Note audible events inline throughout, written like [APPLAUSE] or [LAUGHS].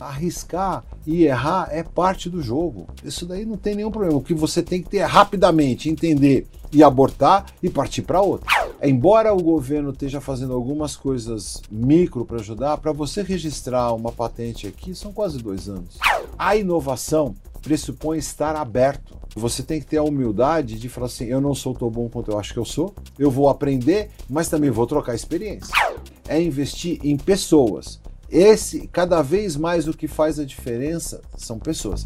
Arriscar e errar é parte do jogo. Isso daí não tem nenhum problema. O que você tem que ter é rapidamente entender e abortar e partir para outra. Embora o governo esteja fazendo algumas coisas micro para ajudar, para você registrar uma patente aqui são quase dois anos. A inovação pressupõe estar aberto. Você tem que ter a humildade de falar assim: eu não sou tão bom quanto eu acho que eu sou, eu vou aprender, mas também vou trocar experiência. É investir em pessoas. Esse, cada vez mais, o que faz a diferença são pessoas.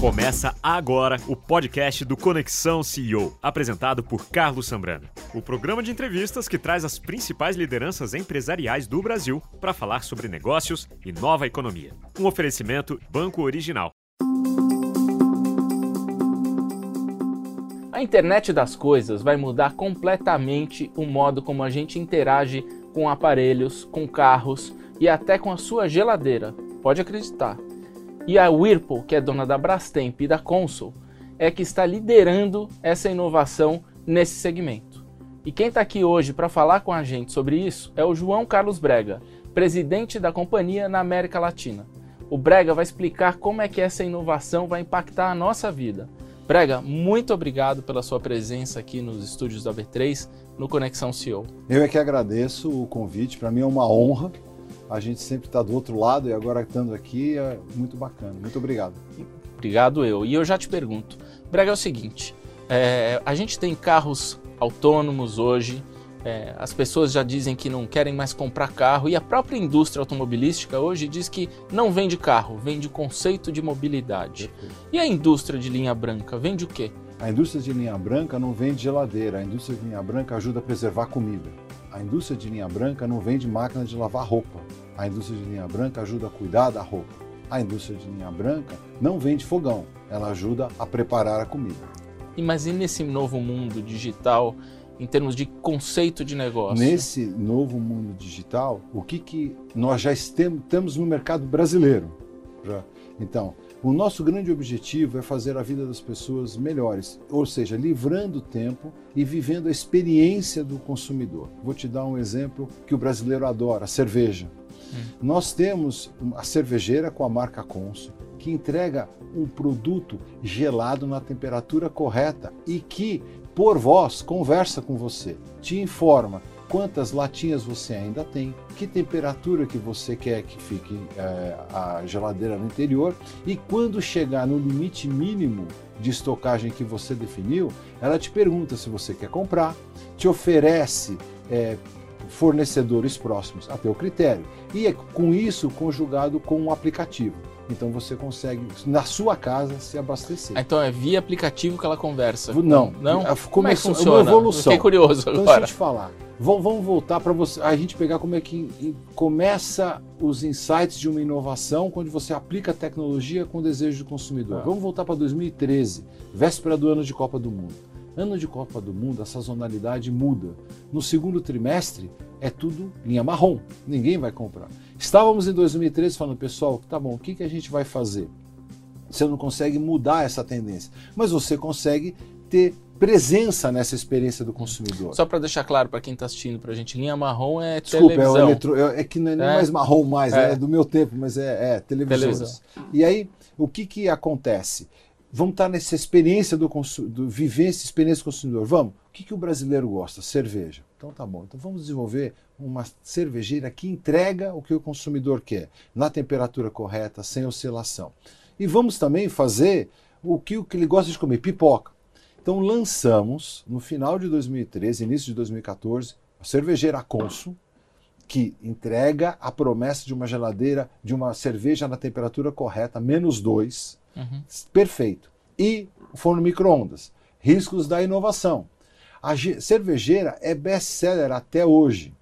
Começa agora o podcast do Conexão CEO, apresentado por Carlos Sambrano. O programa de entrevistas que traz as principais lideranças empresariais do Brasil para falar sobre negócios e nova economia. Um oferecimento Banco Original. A internet das coisas vai mudar completamente o modo como a gente interage com aparelhos, com carros e até com a sua geladeira. Pode acreditar. E a Whirlpool, que é dona da Brastemp e da Consul, é que está liderando essa inovação nesse segmento. E quem está aqui hoje para falar com a gente sobre isso é o João Carlos Brega, presidente da companhia na América Latina. O Brega vai explicar como é que essa inovação vai impactar a nossa vida. Brega, muito obrigado pela sua presença aqui nos estúdios da V3 no Conexão CEO. Eu é que agradeço o convite, para mim é uma honra a gente sempre está do outro lado e agora estando aqui é muito bacana. Muito obrigado. Obrigado eu. E eu já te pergunto, Brega, é o seguinte, é, a gente tem carros autônomos hoje, é, as pessoas já dizem que não querem mais comprar carro e a própria indústria automobilística hoje diz que não vende carro, vende conceito de mobilidade. E a indústria de linha branca vende o quê? A indústria de linha branca não vende geladeira, a indústria de linha branca ajuda a preservar comida. A indústria de linha branca não vende máquina de lavar roupa. A indústria de linha branca ajuda a cuidar da roupa. A indústria de linha branca não vende fogão, ela ajuda a preparar a comida. E mas e nesse novo mundo digital, em termos de conceito de negócio? Nesse novo mundo digital, o que, que nós já estamos no mercado brasileiro? Já. Então, o nosso grande objetivo é fazer a vida das pessoas melhores, ou seja, livrando tempo e vivendo a experiência do consumidor. Vou te dar um exemplo que o brasileiro adora: a cerveja. Hum. Nós temos a cervejeira com a marca Consul, que entrega um produto gelado na temperatura correta e que, por voz, conversa com você, te informa quantas latinhas você ainda tem, que temperatura que você quer que fique é, a geladeira no interior e quando chegar no limite mínimo de estocagem que você definiu, ela te pergunta se você quer comprar, te oferece é, fornecedores próximos a teu critério e é com isso conjugado com um aplicativo. Então você consegue, na sua casa, se abastecer. Então é via aplicativo que ela conversa? Não. Não? Como é que funciona? Uma evolução. Fiquei curioso agora. Então deixa eu te falar. Vamos voltar para a gente pegar como é que começa os insights de uma inovação quando você aplica a tecnologia com o desejo do consumidor. Ah. Vamos voltar para 2013, véspera do ano de Copa do Mundo. Ano de Copa do Mundo, a sazonalidade muda. No segundo trimestre, é tudo linha marrom. Ninguém vai comprar. Estávamos em 2013 falando, pessoal, tá bom, o que, que a gente vai fazer? Você não consegue mudar essa tendência, mas você consegue ter presença nessa experiência do consumidor. Só para deixar claro para quem está assistindo para a gente, linha marrom é Desculpa, televisão. É, eletro... é que não é, nem é. mais marrom mais, é. é. do meu tempo, mas é, é televisão. E aí, o que, que acontece? Vamos estar nessa experiência do, do viver essa experiência do consumidor. Vamos. O que, que o brasileiro gosta? Cerveja. Então tá bom. Então vamos desenvolver uma cervejeira que entrega o que o consumidor quer, na temperatura correta, sem oscilação. E vamos também fazer o que, o que ele gosta de comer, pipoca. Então lançamos, no final de 2013, início de 2014, a cervejeira Consul, que entrega a promessa de uma geladeira, de uma cerveja na temperatura correta, menos 2, uhum. perfeito. E forno micro-ondas. Riscos da inovação. A cervejeira é best-seller até hoje.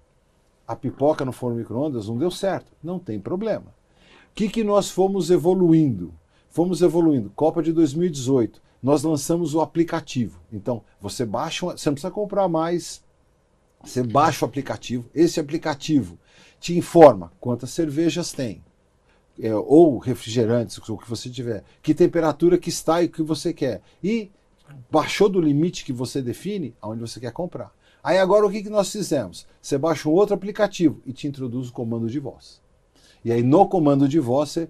A pipoca no forno micro-ondas não deu certo. Não tem problema. O que, que nós fomos evoluindo? Fomos evoluindo. Copa de 2018 nós lançamos o aplicativo. Então, você baixa, você não precisa comprar mais, você baixa o aplicativo. Esse aplicativo te informa quantas cervejas tem, é, ou refrigerantes, o que você tiver, que temperatura que está e o que você quer. E baixou do limite que você define, aonde você quer comprar. Aí agora o que, que nós fizemos? Você baixa um outro aplicativo e te introduz o comando de voz. E aí no comando de voz, você,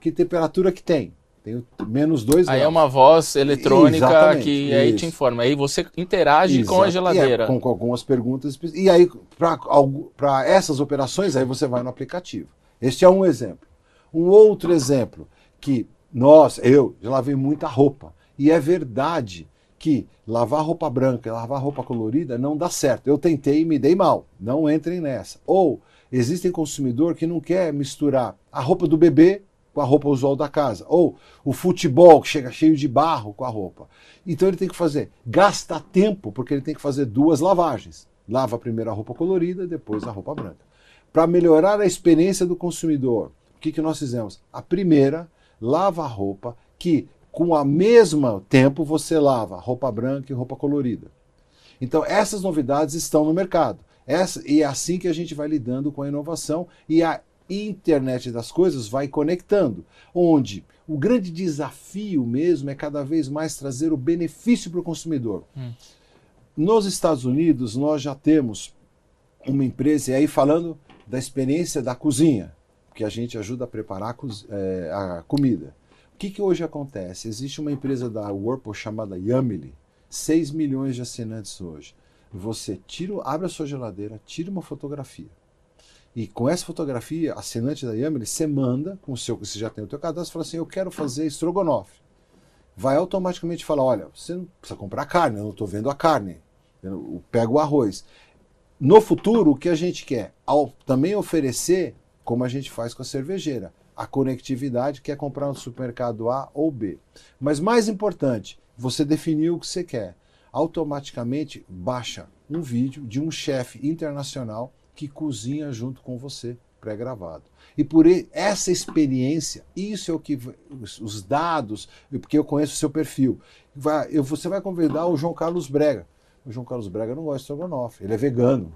que temperatura que tem? Tem menos dois Aí é uma voz eletrônica Exatamente, que aí te informa. Aí você interage Exato. com a geladeira. É, com, com, algumas perguntas. E aí, para essas operações, aí você vai no aplicativo. Este é um exemplo. Um outro exemplo, que nós, eu, já lavei muita roupa. E é verdade que lavar roupa branca e lavar roupa colorida não dá certo. Eu tentei e me dei mal. Não entrem nessa. Ou existem consumidor que não quer misturar a roupa do bebê com a roupa usual da casa. Ou o futebol que chega cheio de barro com a roupa. Então ele tem que fazer, gasta tempo, porque ele tem que fazer duas lavagens. Lava primeiro a roupa colorida, depois a roupa branca. Para melhorar a experiência do consumidor, o que, que nós fizemos? A primeira, lava a roupa que com a mesma tempo você lava roupa branca e roupa colorida. Então essas novidades estão no mercado. Essa, e é assim que a gente vai lidando com a inovação e a internet das coisas vai conectando, onde o grande desafio mesmo é cada vez mais trazer o benefício para o consumidor. Hum. Nos Estados Unidos, nós já temos uma empresa, e aí falando da experiência da cozinha, que a gente ajuda a preparar a, é, a comida. O que, que hoje acontece? Existe uma empresa da Whirlpool chamada Yumily, 6 milhões de assinantes hoje. Você tira, abre a sua geladeira, tira uma fotografia e com essa fotografia, assinante da Yammer, você manda, com o seu, você já tem o teu cadastro, fala assim, eu quero fazer estrogonofe. Vai automaticamente falar, olha, você não precisa comprar carne, eu não estou vendo a carne. Eu pego o arroz. No futuro, o que a gente quer? Ao, também oferecer, como a gente faz com a cervejeira, a conectividade, que é comprar no supermercado A ou B. Mas mais importante, você definiu o que você quer. Automaticamente baixa um vídeo de um chefe internacional que cozinha junto com você, pré-gravado. E por essa experiência, isso é o que os dados, porque eu conheço o seu perfil. Vai, eu, você vai convidar o João Carlos Brega. O João Carlos Brega não gosta de estrogonofe, ele é vegano.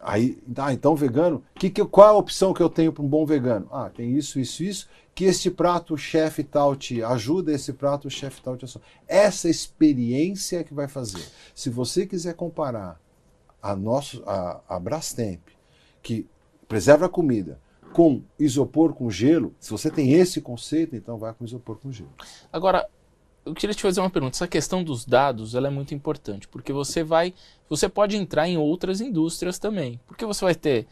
Aí, ah, então vegano, que, que, qual é a opção que eu tenho para um bom vegano? Ah, tem isso, isso, isso, que este prato chefe tal te ajuda, esse prato chefe tal te ajuda. Essa experiência é que vai fazer. Se você quiser comparar a, nosso, a, a Brastemp, que preserva a comida, com isopor com gelo, se você tem esse conceito, então vai com isopor com gelo. Agora, eu queria te fazer uma pergunta. Essa questão dos dados, ela é muito importante, porque você vai, você pode entrar em outras indústrias também, porque você vai ter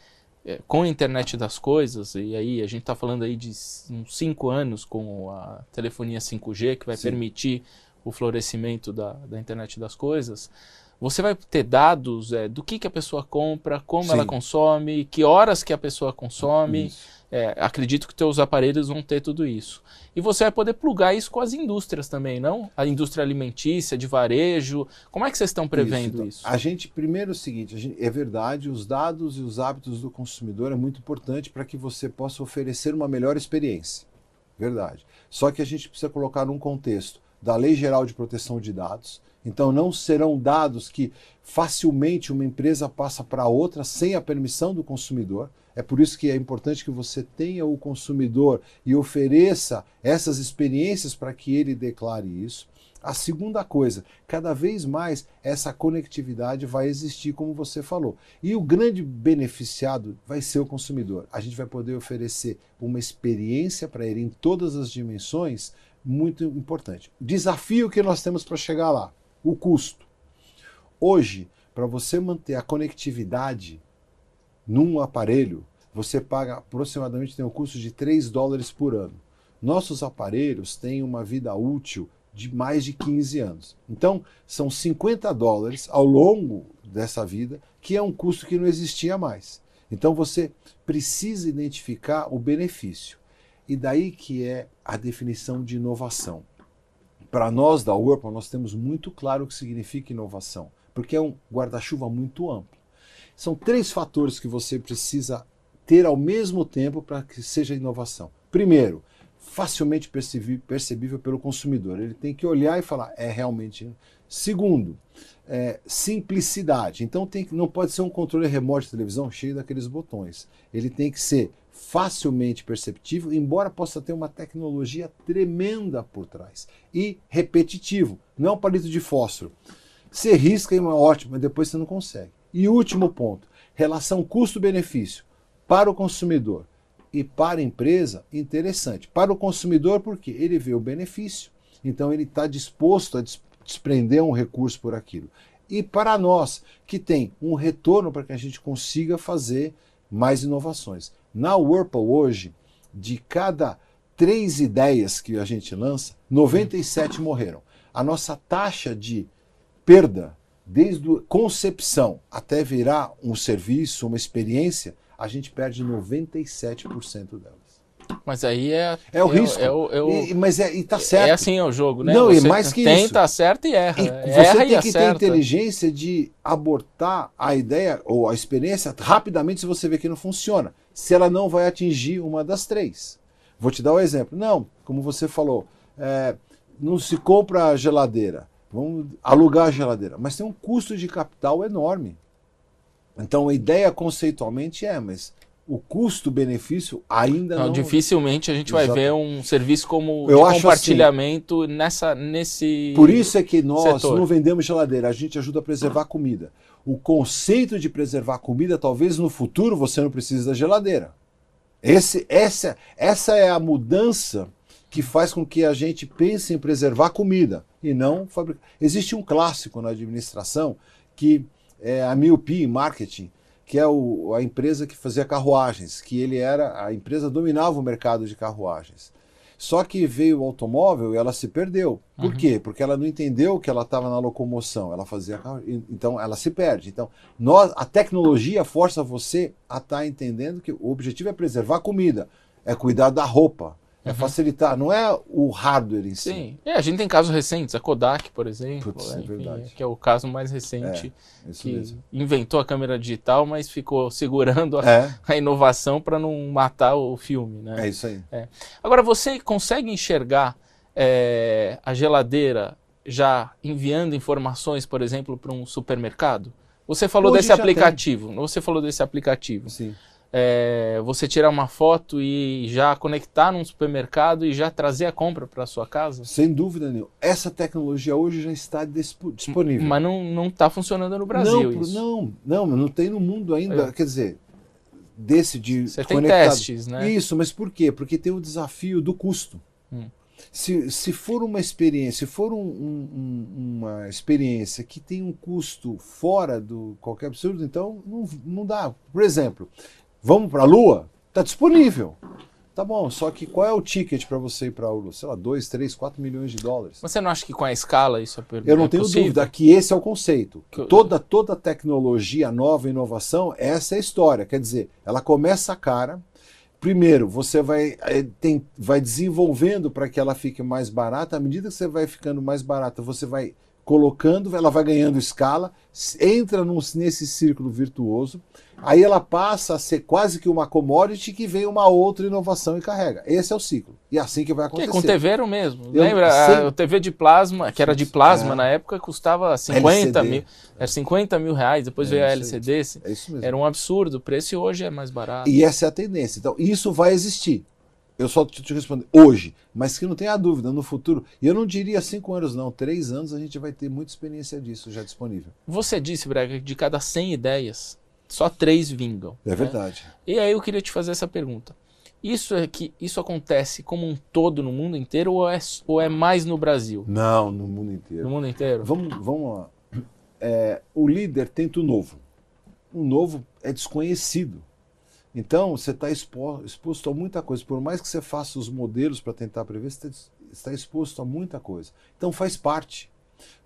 é, com a internet das coisas, e aí a gente está falando aí de uns 5 anos com a telefonia 5G, que vai Sim. permitir o florescimento da, da internet das coisas, você vai ter dados é, do que, que a pessoa compra, como Sim. ela consome, que horas que a pessoa consome. É, acredito que teus aparelhos vão ter tudo isso. E você vai poder plugar isso com as indústrias também, não? A indústria alimentícia, de varejo. Como é que vocês estão prevendo isso? isso? A gente, primeiro é o seguinte, gente, é verdade, os dados e os hábitos do consumidor é muito importante para que você possa oferecer uma melhor experiência. Verdade. Só que a gente precisa colocar num contexto da Lei Geral de Proteção de Dados, então não serão dados que facilmente uma empresa passa para outra sem a permissão do consumidor. É por isso que é importante que você tenha o consumidor e ofereça essas experiências para que ele declare isso. A segunda coisa, cada vez mais essa conectividade vai existir, como você falou. E o grande beneficiado vai ser o consumidor. A gente vai poder oferecer uma experiência para ele em todas as dimensões muito importante. Desafio que nós temos para chegar lá o custo. Hoje, para você manter a conectividade num aparelho, você paga aproximadamente tem um custo de 3 dólares por ano. Nossos aparelhos têm uma vida útil de mais de 15 anos. Então, são 50 dólares ao longo dessa vida, que é um custo que não existia mais. Então, você precisa identificar o benefício. E daí que é a definição de inovação. Para nós da Whirlpool, nós temos muito claro o que significa inovação, porque é um guarda-chuva muito amplo. São três fatores que você precisa ter ao mesmo tempo para que seja inovação. Primeiro, facilmente percebível pelo consumidor. Ele tem que olhar e falar, é realmente. Segundo, é, simplicidade. Então tem que, não pode ser um controle remoto de televisão cheio daqueles botões. Ele tem que ser facilmente perceptível, embora possa ter uma tecnologia tremenda por trás. E repetitivo, não é um palito de fósforo. Você risca e é ótimo, mas depois você não consegue. E último ponto, relação custo-benefício para o consumidor. e para a empresa, interessante. Para o consumidor, porque ele vê o benefício, então ele está disposto a desprender um recurso por aquilo. E para nós, que tem um retorno para que a gente consiga fazer mais inovações. Na Whirlpool hoje, de cada três ideias que a gente lança, 97 morreram. A nossa taxa de perda, desde a concepção até virar um serviço, uma experiência, a gente perde 97% delas. Mas aí é. É o é, risco. É, o, é o, e, mas é, e tá certo. É assim é o jogo, né? Não, você e mais que tenta, isso. acerta e erra. E erra você tem e que acerta. ter inteligência de abortar a ideia ou a experiência rapidamente se você vê que não funciona. Se ela não vai atingir uma das três. Vou te dar um exemplo. Não, como você falou, é, não se compra a geladeira. Vamos alugar a geladeira. Mas tem um custo de capital enorme. Então a ideia conceitualmente é, mas o custo-benefício ainda não, não. Dificilmente a gente Exato. vai ver um serviço como Eu de acho compartilhamento assim, nessa, nesse. Por isso é que nós setor. não vendemos geladeira, a gente ajuda a preservar a comida. O conceito de preservar a comida, talvez no futuro você não precise da geladeira. Esse, essa, essa é a mudança que faz com que a gente pense em preservar comida e não fabricar. Existe um clássico na administração que é a miopia em marketing, que é o, a empresa que fazia carruagens, que ele era a empresa dominava o mercado de carruagens. Só que veio o automóvel e ela se perdeu. Por Uhum. quê? Porque ela não entendeu que ela estava na locomoção, ela fazia então ela se perde. Então, nós, a tecnologia força você a estar tá entendendo que o objetivo é preservar a comida, é cuidar da roupa, é Uhum. facilitar, não é o hardware em si. Sim. É, a gente tem casos recentes, a Kodak, por exemplo, é enfim, que é o caso mais recente Isso que mesmo. inventou a câmera digital, mas ficou segurando a, É, [LAUGHS] a inovação para não matar o filme, né? é isso aí. Agora, você consegue enxergar é, a geladeira já enviando informações, por exemplo, para um supermercado? Você falou Hoje desse aplicativo. Você falou desse aplicativo. Sim. É, você tirar uma foto e já conectar num supermercado e já trazer a compra para sua casa? Sem dúvida nenhuma. Essa tecnologia hoje já está dispo- disponível. Mas não não está funcionando no Brasil não, isso. não, não, não tem no mundo ainda. É. Quer dizer, desse de Você tem conectado. testes, né? Isso, mas por quê? Porque tem o desafio do custo. Hum. Se, se for uma experiência, se for um- um- uma experiência que tem um custo fora do qualquer absurdo, então não, não dá. Por exemplo, vamos para a Lua? Está disponível. Tá bom, só que qual é o ticket para você ir para a Lua? Sei lá, 2, 3, 4 milhões de dólares. Você não acha que com a escala isso é per- Eu não é tenho possível? dúvida que esse é o conceito. Que Toda, toda tecnologia nova, inovação, essa é a história. Quer dizer, ela começa cara. Primeiro, você vai, eh, tem, vai desenvolvendo para que ela fique mais barata. À medida que você vai ficando mais barata, você vai colocando, ela vai ganhando escala, entra num- nesse círculo virtuoso. Aí ela passa a ser quase que uma commodity que vem uma outra inovação e carrega. Esse é o ciclo. E é assim que vai Que acontecer. com TV era o mesmo. Eu Lembra? A, o TV de plasma, que era de plasma É. na época, custava 50 LCD. mil. Era 50 mil reais, depois É veio a. LCD. É isso mesmo. Era um absurdo. O preço hoje é mais barato. E essa é a tendência. Então, isso vai existir. Eu só te, te respondo hoje, mas que não tenha dúvida, no futuro. E eu não diria cinco anos, não. Três anos a gente vai ter muita experiência disso já disponível. Você disse, Brega, que de cada 100 ideias, só três vingam. É né? verdade. E aí eu queria te fazer essa pergunta. Isso é que isso acontece como um todo no mundo inteiro ou é, ou é mais no Brasil? Não, no mundo No inteiro. mundo inteiro? Vamos, vamos lá. É, o líder tenta o novo. O novo é desconhecido. Então, você está expo- exposto a muita coisa. Por mais que você faça os modelos para tentar prever, você tá- está exposto a muita coisa. Então, faz parte.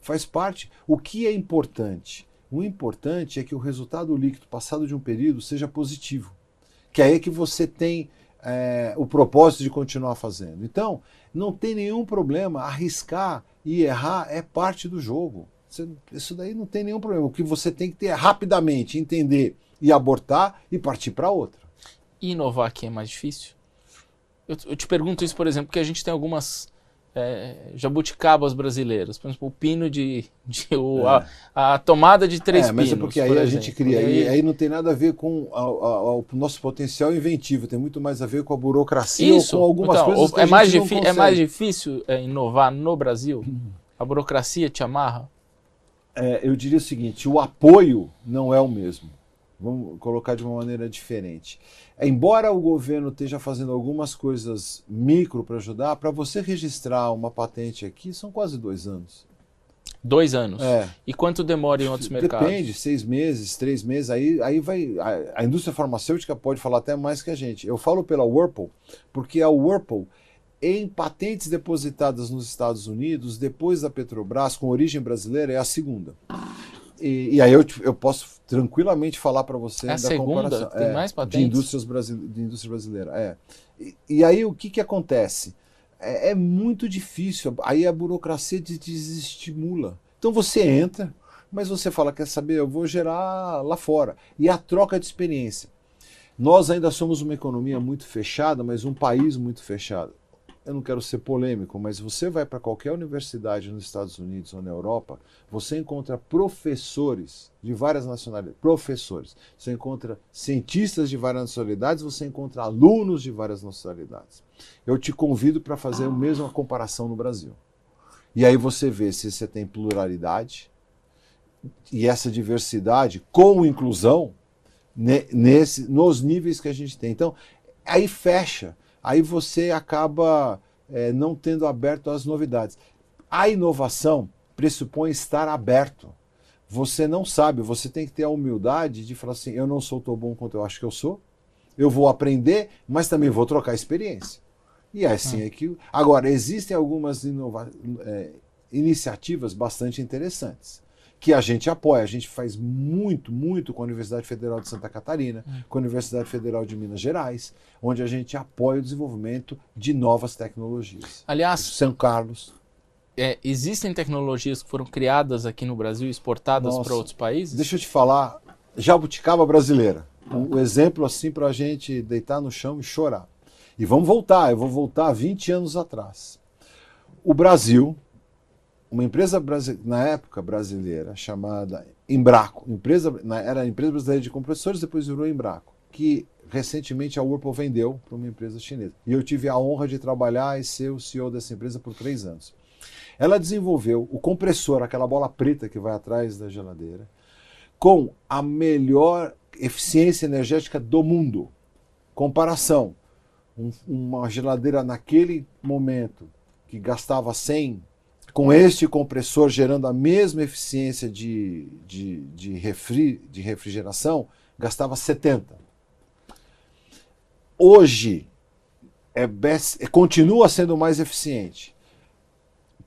Faz parte. O que é importante? O importante é que o resultado líquido passado de um período seja positivo. Que aí é que você tem é, o propósito de continuar fazendo. Então, não tem nenhum problema. Arriscar e errar é parte do jogo. Você- isso daí não tem nenhum problema. O que você tem que ter é rapidamente entender e abortar e partir para outra. E inovar aqui é mais difícil? Eu, eu te pergunto isso, por exemplo, porque a gente tem algumas é, jabuticabas brasileiras. Por exemplo, o pino de. de- o- a, a tomada de três é, mas pinos. é porque aí por a gente cria. E Aí, aí- não tem nada a ver com a- a- o nosso potencial inventivo, tem muito mais a ver com a burocracia Isso. ou com algumas Então, coisas que é, a mais gente não difí- é mais difícil é, inovar no Brasil? A burocracia te amarra? É, eu diria o seguinte: o apoio não é o mesmo. Vamos colocar de uma maneira diferente. Embora o governo esteja fazendo algumas coisas micro para ajudar, para você registrar uma patente aqui são quase dois anos. Dois anos. É. E quanto demora em outros mercados? Depende, seis meses, três meses. Aí, aí vai. A, a, indústria farmacêutica pode falar até mais que a gente. Eu falo pela Whirlpool, porque a Whirlpool, em patentes depositadas nos Estados Unidos, depois da Petrobras, com origem brasileira, é a segunda. E, e aí eu, eu posso tranquilamente falar para você é a da segunda? comparação. Tem é, mais patentes? De, indústrias brasile, de indústria brasileira. É. E, e aí o que, que acontece? é, é muito difícil. Aí a burocracia te desestimula. Então você entra, mas você fala, quer saber, eu vou gerar lá fora. E a troca de experiência. Nós ainda somos uma economia muito fechada, mas um país muito fechado. Eu não quero ser polêmico, mas você vai para qualquer universidade nos Estados Unidos ou na Europa, você encontra professores de várias nacionalidades, professores. Você encontra cientistas de várias nacionalidades, você encontra alunos de várias nacionalidades eu te convido para fazer a mesma comparação no Brasil. E aí você vê se você tem pluralidade e essa diversidade com inclusão nesse, nos níveis que a gente tem. Então, aí fecha, aí você acaba é, não tendo aberto às novidades. A inovação pressupõe estar aberto. Você não sabe, você tem que ter a humildade de falar assim: eu não sou tão bom quanto eu acho que eu sou, eu vou aprender, mas também vou trocar experiência. E é assim ah. é que. Agora, existem algumas inova... é, iniciativas bastante interessantes que a gente apoia. A gente faz muito, muito com a Universidade Federal de Santa Catarina, hum. com a Universidade Federal de Minas Gerais, onde a gente apoia o desenvolvimento de novas tecnologias. Aliás, São Carlos. É, existem tecnologias que foram criadas aqui no Brasil exportadas para outros países? Deixa eu te falar, jabuticaba brasileira. Um, um exemplo assim para a gente deitar no chão e chorar. E vamos voltar, eu vou voltar 20 anos atrás. O Brasil, uma empresa na época brasileira chamada Embraco, empresa, era a empresa brasileira de compressores, depois virou Embraco, que recentemente a Whirlpool vendeu para uma empresa chinesa. E eu tive a honra de trabalhar e ser o CEO dessa empresa por três anos. Ela desenvolveu o compressor, aquela bola preta que vai atrás da geladeira, com a melhor eficiência energética do mundo. Comparação: um, uma geladeira naquele momento que gastava 100, com este compressor gerando a mesma eficiência de, de, de, refri, de refrigeração, gastava 70. Hoje, é best, é, continua sendo mais eficiente.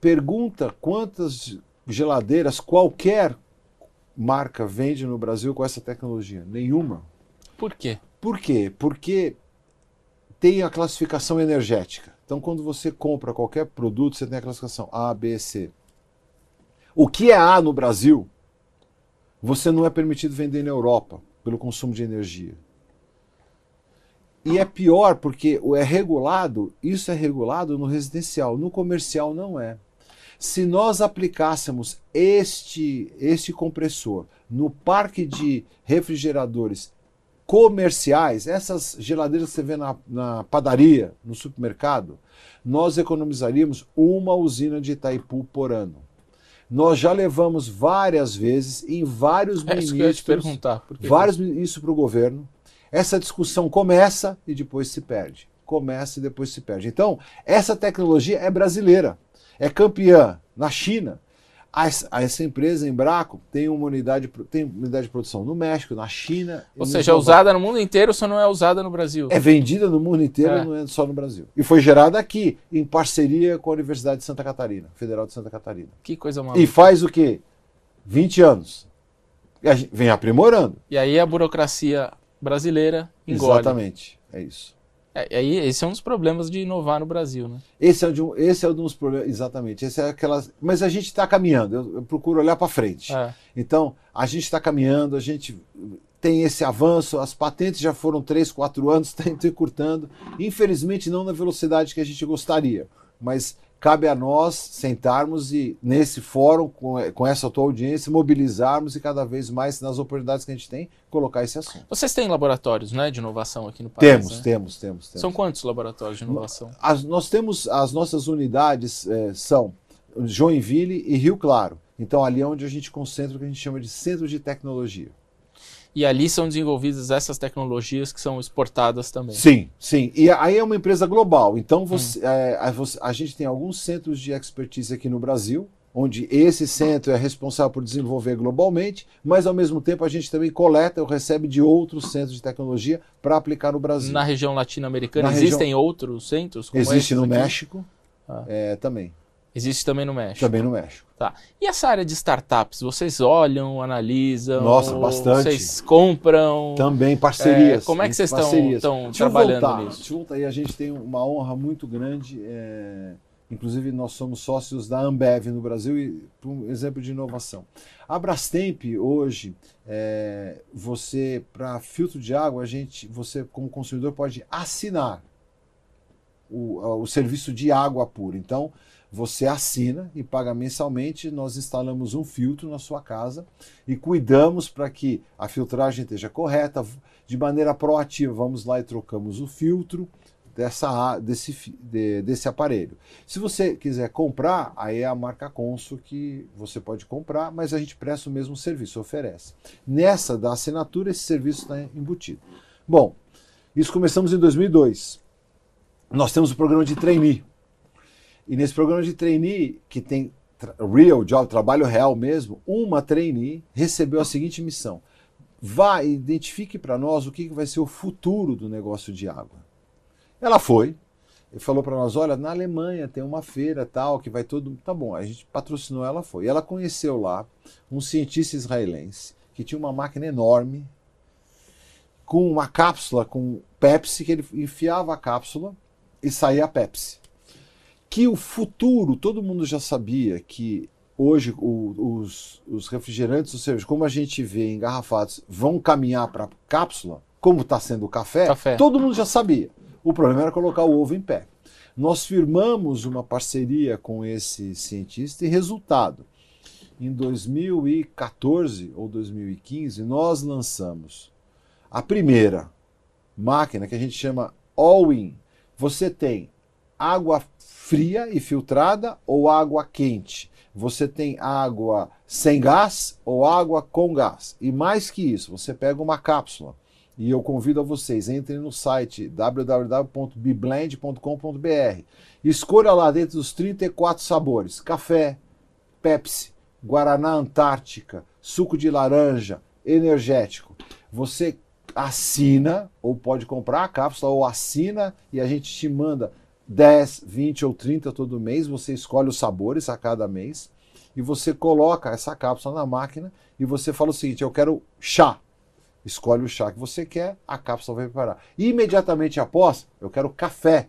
Pergunta quantas geladeiras qualquer marca vende no Brasil com essa tecnologia? Nenhuma. Por quê? Por quê? Porque tem a classificação energética. Então, quando você compra qualquer produto, você tem a classificação A, B, C. O que é A no Brasil, você não é permitido vender na Europa pelo consumo de energia. E é pior porque é regulado, isso é regulado no residencial, no comercial não é. Se nós aplicássemos este, este compressor no parque de refrigeradores comerciais, essas geladeiras que você vê na, na padaria, no supermercado, nós economizaríamos uma usina de Itaipu por ano. Nós já levamos várias vezes em vários é ministros, vários isso para o governo. Essa discussão começa e depois se perde. Começa e depois se perde. Então, essa tecnologia é brasileira. É campeã na China, essa empresa, Embraco, tem uma unidade, tem unidade de produção no México, na China. Ou seja, é usada no mundo inteiro, só não é usada no Brasil. É vendida no mundo inteiro, é. não é só no Brasil. E foi gerada aqui, em parceria com a Universidade de Santa Catarina, Federal de Santa Catarina. Que coisa maluca. E faz o quê? 20 anos. vem aprimorando. E aí a burocracia brasileira engole. Exatamente, é isso. É, aí esse é um dos problemas de inovar no Brasil, né? Esse é, um, esse é um dos problemas, exatamente. Esse é aquelas, mas a gente está caminhando. Eu, eu, procuro olhar para frente. É. Então a gente está caminhando, a gente tem esse avanço. As patentes já foram três, quatro anos, está [LAUGHS] encurtando. Infelizmente não na velocidade que a gente gostaria, mas cabe a nós sentarmos e, nesse fórum, com, com essa tua audiência, mobilizarmos e cada vez mais, nas oportunidades que a gente tem, colocar esse assunto. Vocês têm laboratórios né, de inovação aqui no país? Temos, né? temos, temos, temos, São quantos laboratórios de inovação? As, nós temos, as nossas unidades é, são Joinville e Rio Claro. Então, ali é onde a gente concentra o que a gente chama de centro de tecnologia. E ali são desenvolvidas essas tecnologias que são exportadas também. Sim, sim. E aí é uma empresa global. Então você, hum. é, a, a gente tem alguns centros de expertise aqui no Brasil, onde esse centro é responsável por desenvolver globalmente, mas ao mesmo tempo a gente também coleta ou recebe de outros centros de tecnologia para aplicar no Brasil. Na região latino-americana existem região... outros centros? Existe no aqui? México ah. é, também. Existe também no México. Também no México. Tá. E essa área de startups, vocês olham, analisam? Nossa, bastante. Vocês compram? Também parcerias. É, como é que vocês estão trabalhando voltar, nisso? Deixa eu voltar aí, a gente tem uma honra muito grande. É... Inclusive, nós somos sócios da Ambev no Brasil e um exemplo de inovação. A Brastemp, hoje, é... você, para filtro de água, a gente, você, como consumidor, pode assinar o, o serviço de água pura. Então, você assina e paga mensalmente. Nós instalamos um filtro na sua casa e cuidamos para que a filtragem esteja correta. De maneira proativa, vamos lá e trocamos o filtro dessa, desse, de, desse aparelho. Se você quiser comprar, aí é a marca Consul que você pode comprar, mas a gente presta o mesmo serviço, oferece. Nessa da assinatura, esse serviço está embutido. Bom, isso começamos em 2002. Nós temos o programa de trainee. E nesse programa de trainee, que tem real job, trabalho real mesmo, uma trainee recebeu a seguinte missão: vá e identifique para nós o que vai ser o futuro do negócio de água. Ela foi e falou para nós: olha, na Alemanha tem uma feira tal que vai todo. Tá bom, a gente patrocinou, ela foi. E ela conheceu lá um cientista israelense que tinha uma máquina enorme com uma cápsula com Pepsi que ele enfiava a cápsula e saía a Pepsi que o futuro, todo mundo já sabia que hoje o, os, os, refrigerantes, ou seja, como a gente vê engarrafados, vão caminhar para cápsula, como está sendo o café, café, todo mundo já sabia. O problema era colocar o ovo em pé. Nós firmamos uma parceria com esse cientista e resultado. Em 2014 ou 2015, nós lançamos a primeira máquina que a gente chama All-In. Você tem água fria e filtrada ou água quente. Você tem água sem gás ou água com gás. E mais que isso, você pega uma cápsula. E eu convido a vocês, entrem no site www.biblend.com.br. Escolha lá dentro dos 34 sabores: café, Pepsi, Guaraná Antártica, suco de laranja, energético. Você assina, ou pode comprar a cápsula, ou assina e a gente te manda 10, 20 ou 30 todo mês, você escolhe os sabores a cada mês e você coloca essa cápsula na máquina e você fala o seguinte: eu quero chá. Escolhe o chá que você quer, a cápsula vai preparar. E imediatamente após, eu quero café.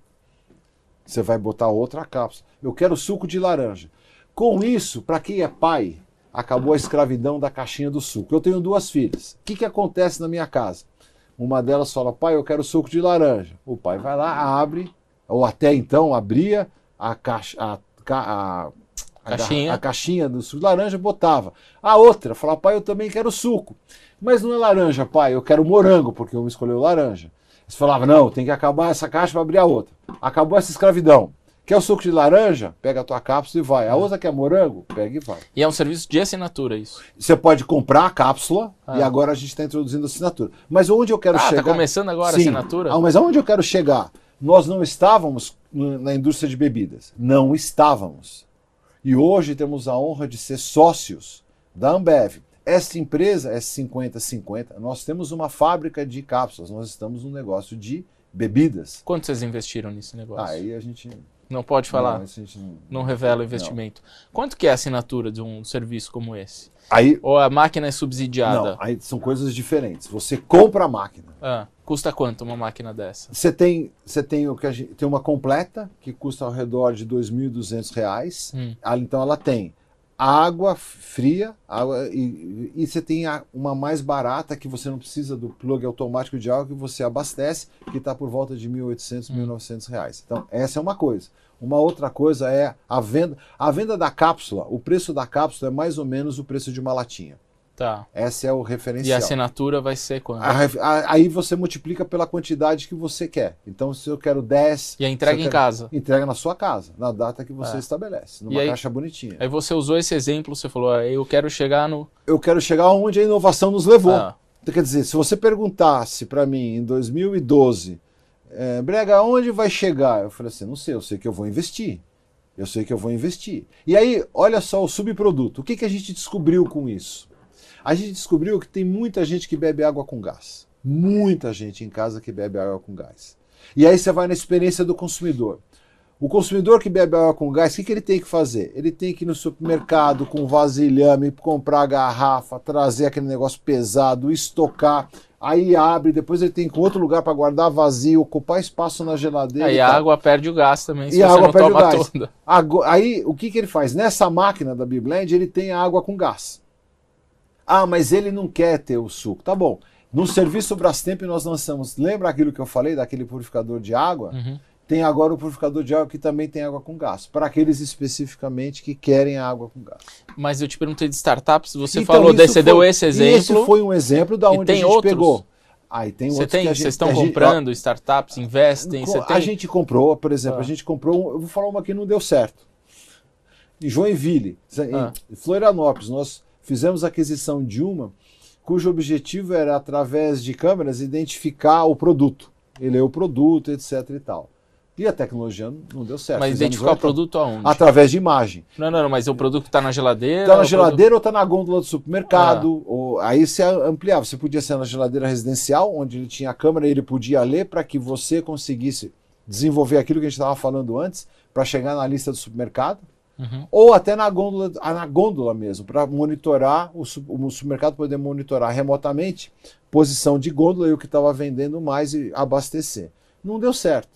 Você vai botar outra cápsula. Eu quero suco de laranja. Com isso, para quem é pai, acabou a escravidão da caixinha do suco. Eu tenho duas filhas. O que, que acontece na minha casa? Uma delas fala, pai, eu quero suco de laranja. O pai vai lá, abre, ou até então abria a caixa, a, a, a, caixinha. a caixinha do suco de laranja botava. A outra falava, pai, eu também quero suco. Mas não é laranja, pai, eu quero morango, porque eu escolheu laranja. Você falava, não, tem que acabar essa caixa para abrir a outra. Acabou essa escravidão. Quer o suco de laranja? Pega a tua cápsula e vai. A outra quer morango? Pega e vai. E é um serviço de assinatura isso? Você pode comprar a cápsula ah. e agora a gente está introduzindo a assinatura. Mas onde eu quero ah, tá chegar... Ah, começando agora Sim. a assinatura? Ah, mas aonde eu quero chegar? Nós não estávamos na indústria de bebidas. Não estávamos. E hoje temos a honra de ser sócios da Ambev. Esta empresa é 50-50. Nós temos uma fábrica de cápsulas. Nós estamos no negócio de bebidas. Quanto vocês investiram nesse negócio? Aí a gente. Não pode falar. Não, não, não revela o investimento. Não. Quanto que é a assinatura de um serviço como esse? Aí, Ou a máquina é subsidiada? Não, aí são coisas diferentes. Você compra a máquina. Ah. Custa quanto uma máquina dessa? Você tem, você tem o que a gente, tem uma completa que custa ao redor de R$ 2.200. Hum. Então ela tem água fria água, e, e você tem uma mais barata que você não precisa do plug automático de água que você abastece, que está por volta de R$ 1.800, R$ hum. 1.900. Reais. Então essa é uma coisa. Uma outra coisa é a venda. A venda da cápsula, o preço da cápsula é mais ou menos o preço de uma latinha. Tá. Essa é o referencial. E a assinatura vai ser quanto? aí você multiplica pela quantidade que você quer. Então, se eu quero 10. E a entrega em casa? Entrega na sua casa, na data que você é. estabelece, numa aí, caixa bonitinha. Aí você usou esse exemplo, você falou, ah, eu quero chegar no. Eu quero chegar onde a inovação nos levou. Ah. Então, quer dizer, se você perguntasse para mim em 2012, é, Brega, onde vai chegar? Eu falei assim, não sei, eu sei que eu vou investir. Eu sei que eu vou investir. E aí, olha só o subproduto. O que, que a gente descobriu com isso? A gente descobriu que tem muita gente que bebe água com gás. Muita gente em casa que bebe água com gás. E aí você vai na experiência do consumidor. O consumidor que bebe água com gás, o que, que ele tem que fazer? Ele tem que ir no supermercado com vasilhame, comprar a garrafa, trazer aquele negócio pesado, estocar, aí abre, depois ele tem que outro lugar para guardar vazio, ocupar espaço na geladeira. Aí a água perde o gás também, se e a água perde o gás. Toda. Aí o que, que ele faz? Nessa máquina da Biblend, ele tem água com gás. Ah, mas ele não quer ter o suco. Tá bom. No serviço Brastemp nós lançamos, lembra aquilo que eu falei daquele purificador de água? Uhum. Tem agora o purificador de água que também tem água com gás, para aqueles especificamente que querem água com gás. Mas eu te perguntei de startups, você então, falou, você foi, deu esse exemplo. Esse foi um exemplo da onde a gente outros? pegou. Aí tem Você tem, vocês estão comprando gente, startups, investem? A gente comprou, por exemplo, ah. a gente comprou, eu vou falar uma que não deu certo. Em Joinville, ah. em Florianópolis, nós fizemos aquisição de uma cujo objetivo era, através de câmeras, identificar o produto. Ele é o produto, etc e tal. E a tecnologia não deu certo. Mas identificar o produto aonde? Através de imagem. Não, não, não mas o produto está na geladeira? Está na geladeira produto... ou está na gôndola do supermercado. Ah. Ou, aí você ampliava. Você podia ser na geladeira residencial, onde ele tinha a câmera e ele podia ler para que você conseguisse desenvolver aquilo que a gente estava falando antes, para chegar na lista do supermercado. Uhum. Ou até na gôndola, na gôndola mesmo, para monitorar, o, o supermercado poder monitorar remotamente posição de gôndola e o que estava vendendo mais e abastecer. Não deu certo.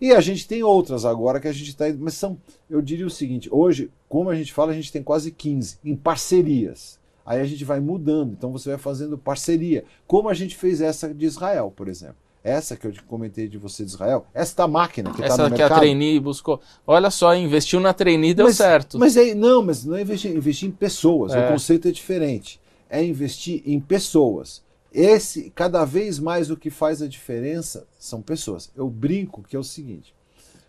E a gente tem outras agora que a gente está. Mas são, eu diria o seguinte: hoje, como a gente fala, a gente tem quase 15 em parcerias. Aí a gente vai mudando, então você vai fazendo parceria. Como a gente fez essa de Israel, por exemplo. Essa que eu comentei de você de Israel, esta máquina que está no mercado. Essa que a trainee buscou. Olha só, investiu na trainee deu mas, certo. Mas é, não, mas não é investir, investir em pessoas. É. O conceito é diferente. É investir em pessoas. Esse, cada vez mais o que faz a diferença são pessoas. Eu brinco que é o seguinte: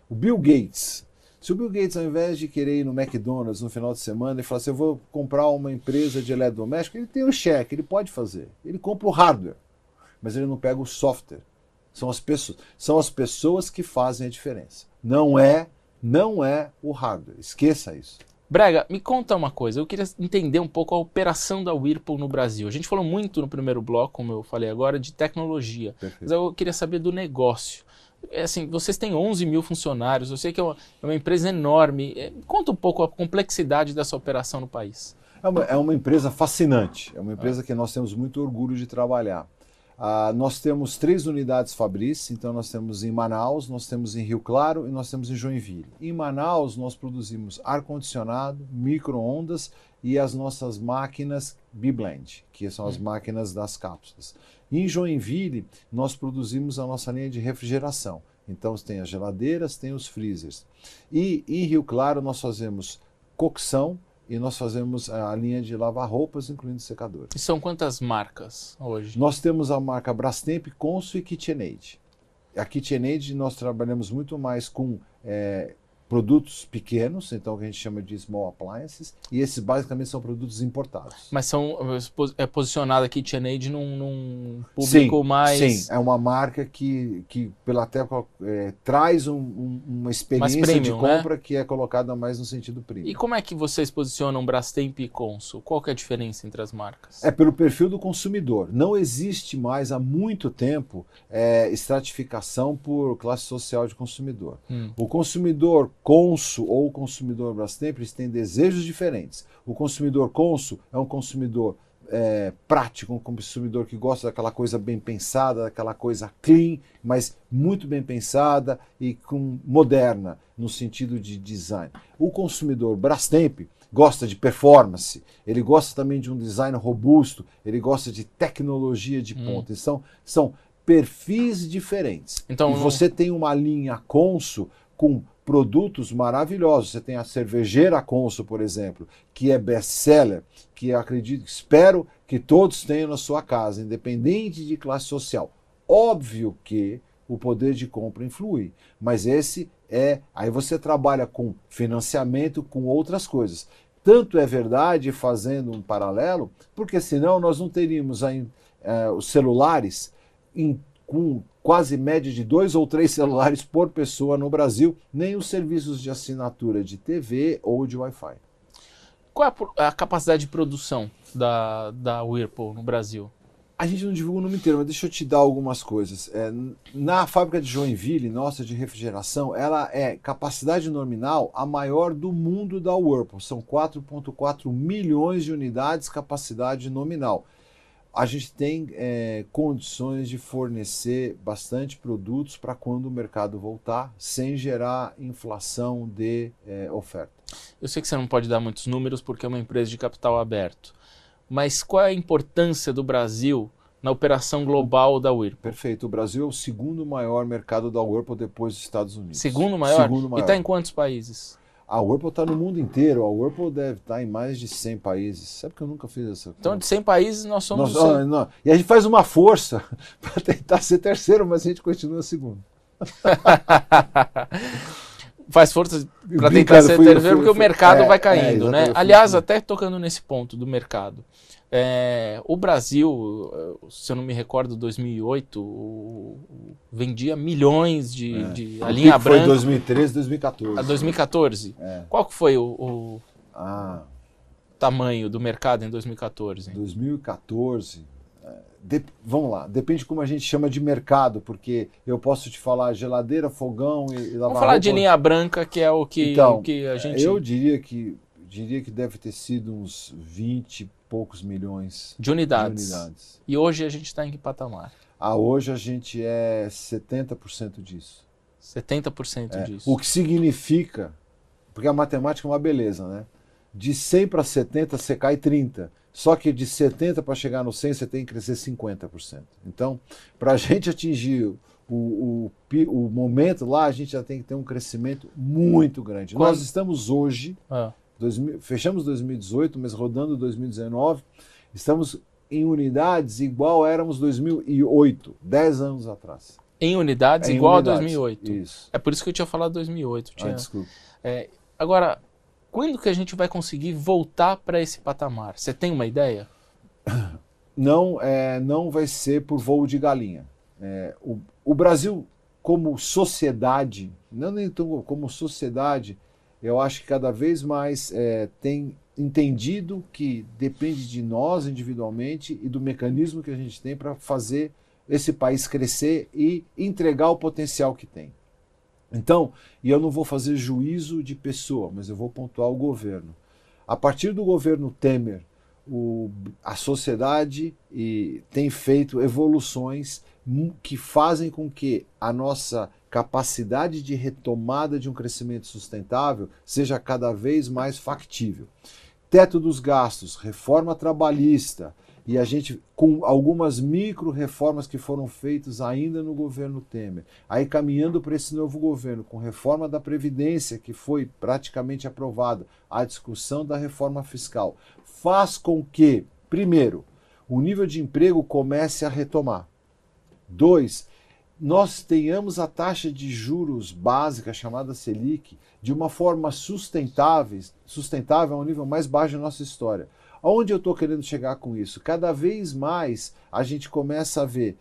o Bill Gates, se o Bill Gates, ao invés de querer ir no McDonald's no final de semana e falar assim, eu vou comprar uma empresa de eletrodoméstico, ele tem o cheque, ele pode fazer. Ele compra o hardware, mas ele não pega o software. São as pessoas, são as pessoas que fazem a diferença. Não é, não é o hardware. Esqueça isso. Brega, me conta uma coisa. Eu queria entender um pouco a operação da Whirlpool no Brasil. A gente falou muito no primeiro bloco, como eu falei agora, de tecnologia. Perfeito. Mas eu queria saber do negócio. É assim, vocês têm 11 mil funcionários, eu sei que é uma, é uma empresa enorme. É, conta um pouco a complexidade dessa operação no país. É uma, é uma empresa fascinante, é uma empresa que nós temos muito orgulho de trabalhar. Ah, nós temos três unidades Fabris, então nós temos em Manaus, nós temos em Rio Claro e nós temos em Joinville. Em Manaus nós produzimos ar-condicionado, micro-ondas e as nossas máquinas B-Blend, que são as hum. máquinas das cápsulas. Em Joinville nós produzimos a nossa linha de refrigeração. Então tem as geladeiras, tem os freezers. E em Rio Claro nós fazemos cocção, e nós fazemos a linha de lavar roupas, incluindo secadores. E são quantas marcas hoje? Nós temos a marca Brastemp, Consul e KitchenAid. A KitchenAid nós trabalhamos muito mais com é, produtos pequenos, então que a gente chama de small appliances, e esses basicamente são produtos importados. Mas são é posicionada aqui KitchenAid num, num público sim, mais sim, é uma marca que, que pela até é, traz um, um, uma experiência premium, de né? compra né? que é colocada mais no sentido premium. E como é que vocês posicionam Brastemp e Consul? Qual que é a diferença entre as marcas? É pelo perfil do consumidor. Não existe mais há muito tempo é, estratificação por classe social de consumidor. Hum. O consumidor Conso ou o consumidor Brastemp eles têm desejos diferentes. O consumidor Conso é um consumidor é, prático, um consumidor que gosta daquela coisa bem pensada, daquela coisa clean, mas muito bem pensada e com moderna no sentido de design. O consumidor Brastemp gosta de performance, ele gosta também de um design robusto, ele gosta de tecnologia de hum. ponta. Hum. São, perfis diferentes. Então, e você tem uma linha Conso com produtos maravilhosos. Você tem a cervejeira Consul, por exemplo, que é best-seller, que acredito, espero que todos tenham na sua casa, independente de classe social. Óbvio que o poder de compra influi, mas esse é. Aí você trabalha com financiamento, com outras coisas. Tanto é verdade, fazendo um paralelo, porque senão nós não teríamos a, é, os celulares em, com quase média de dois ou três celulares por pessoa no Brasil, nem os serviços de assinatura de TV ou de Wi-Fi. Qual é a capacidade de produção da, da Whirlpool no Brasil? A gente não divulga o número inteiro, mas deixa eu te dar algumas coisas. É, na fábrica de Joinville, nossa, de refrigeração, ela é capacidade nominal a maior do mundo da Whirlpool. São 4,4 milhões de unidades capacidade nominal. A gente tem é, condições de fornecer bastante produtos para quando o mercado voltar, sem gerar inflação de é, oferta. Eu sei que você não pode dar muitos números porque é uma empresa de capital aberto mas qual é a importância do Brasil na operação global da Whirlpool? Perfeito. O Brasil é o segundo maior mercado da Whirlpool depois dos Estados Unidos. Segundo maior? Segundo maior. E está em quantos países? A Whirlpool está no mundo inteiro. A Whirlpool deve estar tá em mais de 100 países. Sabe que eu nunca fiz essa Então, de 100 países, nós somos... Nós, não, não. E a gente faz uma força [LAUGHS] para tentar ser terceiro, mas a gente continua segundo. [LAUGHS] faz força para tentar ser terceiro, porque o mercado é, vai caindo, é, né? Aliás, até tocando nesse ponto do mercado. É, o Brasil, se eu não me recordo, 2008, vendia milhões de, é. de a linha branca. Foi 2013, 2014. A 2014. É. Qual que foi o, o ah. tamanho do mercado em 2014? 2014, de, vamos lá, depende como a gente chama de mercado, porque eu posso te falar geladeira, fogão e, e lavar Vamos falar roupa. de linha branca, que é o que, então, o que a gente. Eu diria que diria que deve ter sido uns 20 e poucos milhões de unidades. de unidades. E hoje a gente está em que patamar? Ah, hoje a gente é 70% disso. 70% é, disso. O que significa, porque a matemática é uma beleza, né? De 100 para 70 você cai 30. Só que de 70 para chegar no 100 você tem que crescer 50%. Então, para a [LAUGHS] gente atingir o, o, o, momento lá, a gente já tem que ter um crescimento muito grande. Quando? Nós estamos hoje, ah. 2000, fechamos 2018, mas rodando 2019, estamos em unidades igual éramos 2008, 10 anos atrás. Em unidades é, igual unidades. a 2008. Isso. É por isso que eu tinha falado 2008. Tinha... Ah, desculpa. É, agora, quando que a gente vai conseguir voltar para esse patamar? Você tem uma ideia? [COUGHS] Não, é, não vai ser por voo de galinha. É, o, o, Brasil, como sociedade, não nem tão, como sociedade, eu acho que cada vez mais é, tem entendido que depende de nós individualmente e do mecanismo que a gente tem para fazer esse país crescer e entregar o potencial que tem. Então, e eu não vou fazer juízo de pessoa, mas eu vou pontuar o governo. A partir do governo Temer, o, a sociedade e, tem feito evoluções que fazem com que a nossa capacidade de retomada de um crescimento sustentável seja cada vez mais factível. Teto dos gastos, reforma trabalhista, e a gente, com algumas micro reformas que foram feitas ainda no governo Temer, aí caminhando para esse novo governo, com reforma da Previdência, que foi praticamente aprovada, a discussão da reforma fiscal, faz com que, primeiro, o nível de emprego comece a retomar. Dois, nós tenhamos a taxa de juros básica, chamada Selic, de uma forma sustentável, sustentável a um nível mais baixo da nossa história. Aonde eu estou querendo chegar com isso? Cada vez mais a gente começa a ver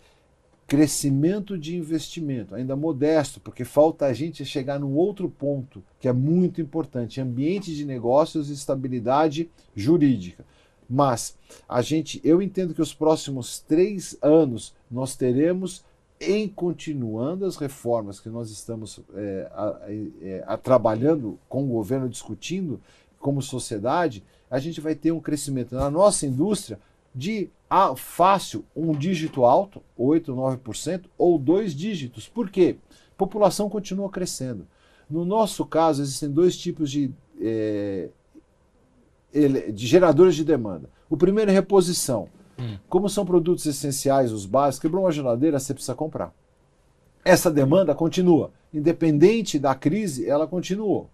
crescimento de investimento, ainda modesto, porque falta a gente chegar num outro ponto que é muito importante: ambiente de negócios e estabilidade jurídica. Mas a gente, eu entendo que os próximos três anos nós teremos, em continuando as reformas que nós estamos é, a, a, é, a, trabalhando com o governo, discutindo como sociedade, a gente vai ter um crescimento na nossa indústria de ah, fácil um dígito alto, 8, 9%, ou dois dígitos. Por quê? A população continua crescendo. No nosso caso, existem dois tipos de, é, de geradores de demanda. O primeiro é reposição. Hum. Como são produtos essenciais, os básicos, quebrou uma geladeira, você precisa comprar. Essa demanda continua. Independente da crise, ela continuou.